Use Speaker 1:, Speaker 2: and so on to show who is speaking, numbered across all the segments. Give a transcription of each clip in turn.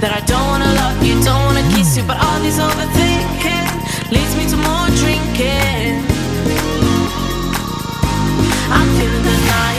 Speaker 1: That I don't wanna love you, don't wanna kiss you, but all this overthinking leads me to more drinking. I'm feeling the night.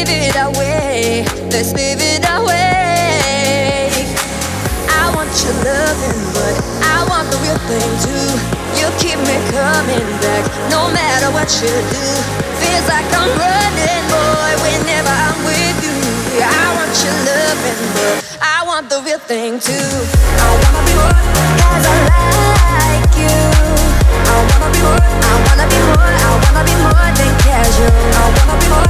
Speaker 2: live it away. Let's live it away. I want your loving, but I want the real thing too. You keep me coming back, no matter what you do. Feels like I'm running, boy, whenever I'm with you. I want your loving, but I want the real thing too. I wanna be more, cause I like you. I wanna be more, I wanna be more, I wanna be more than casual. I wanna be more.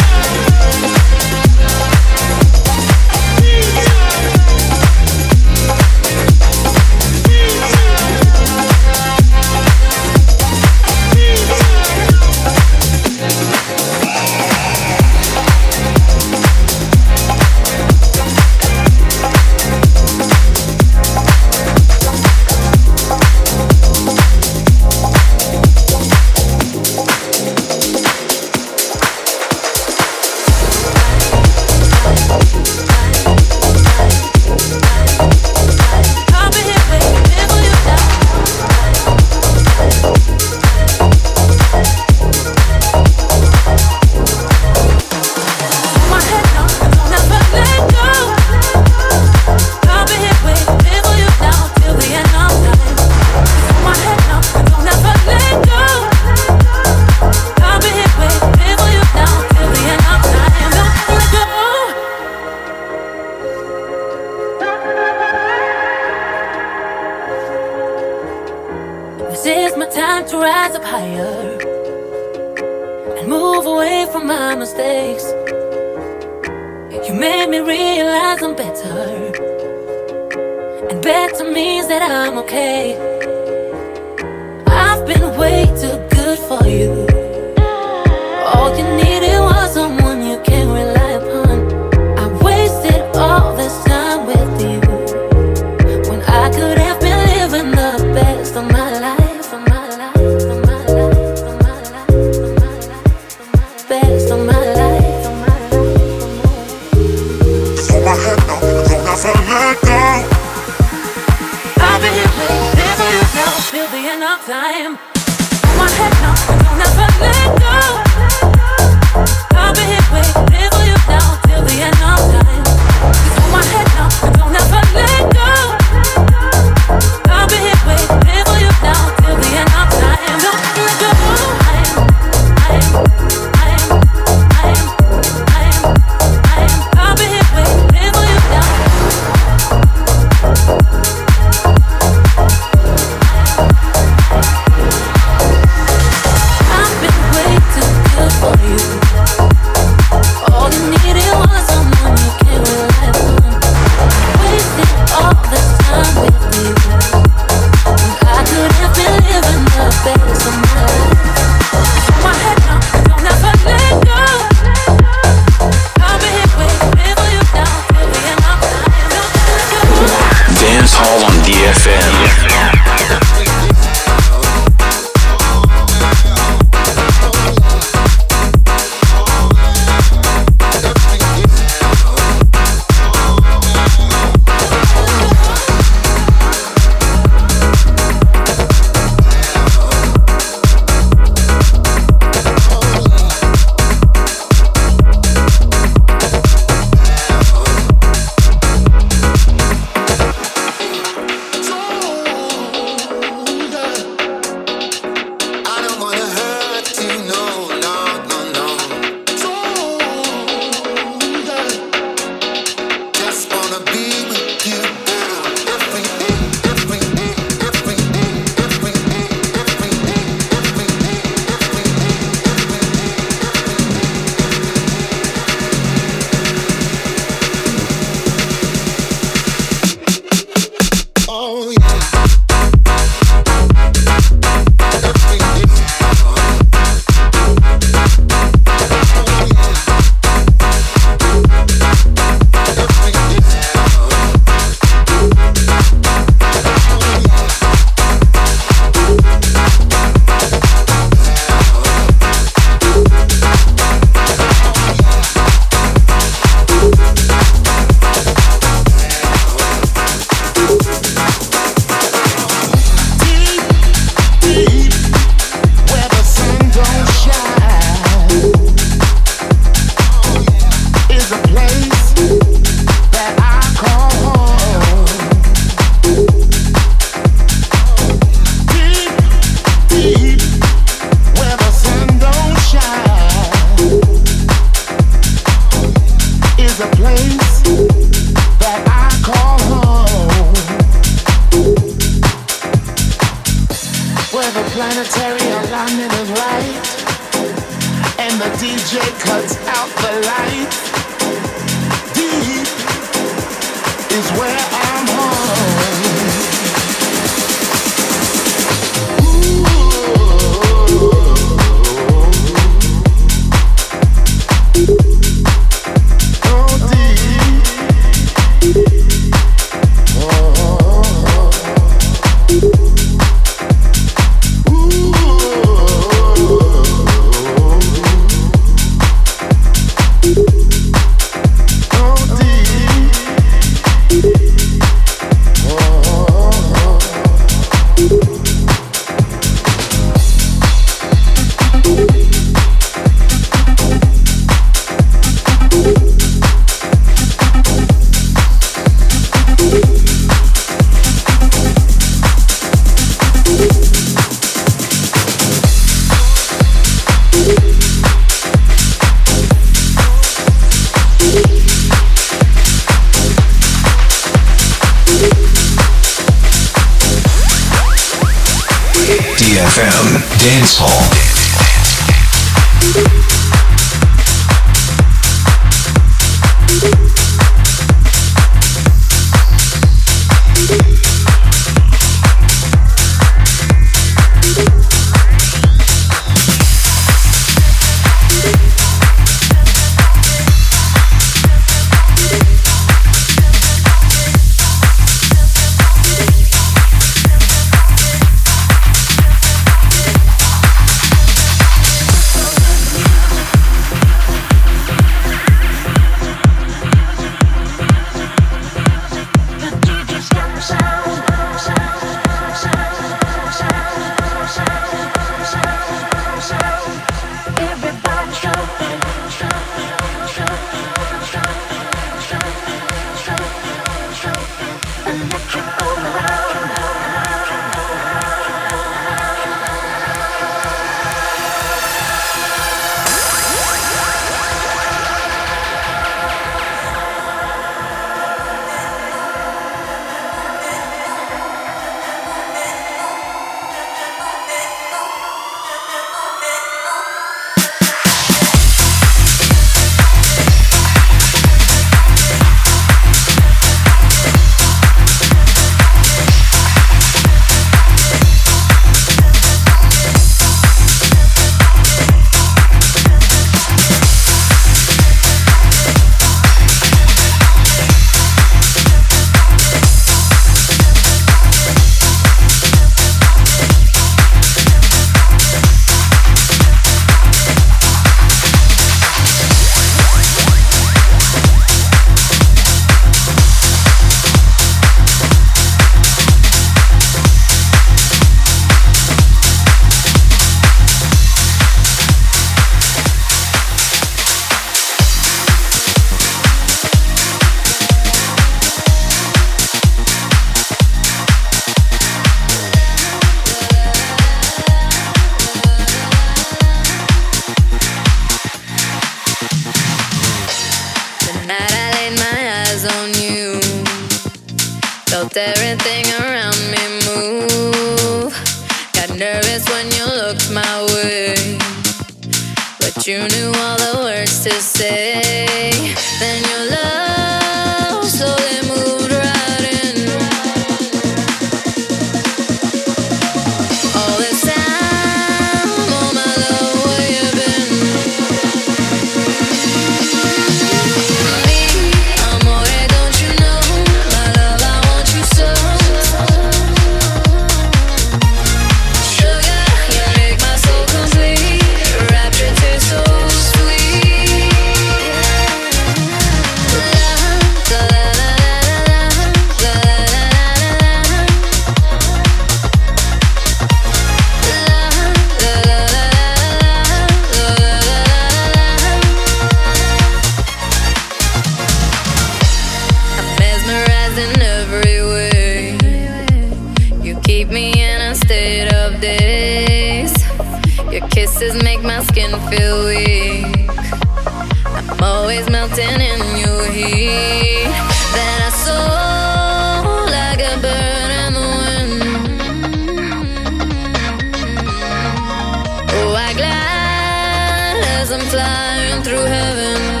Speaker 2: I'm
Speaker 3: flying through heaven.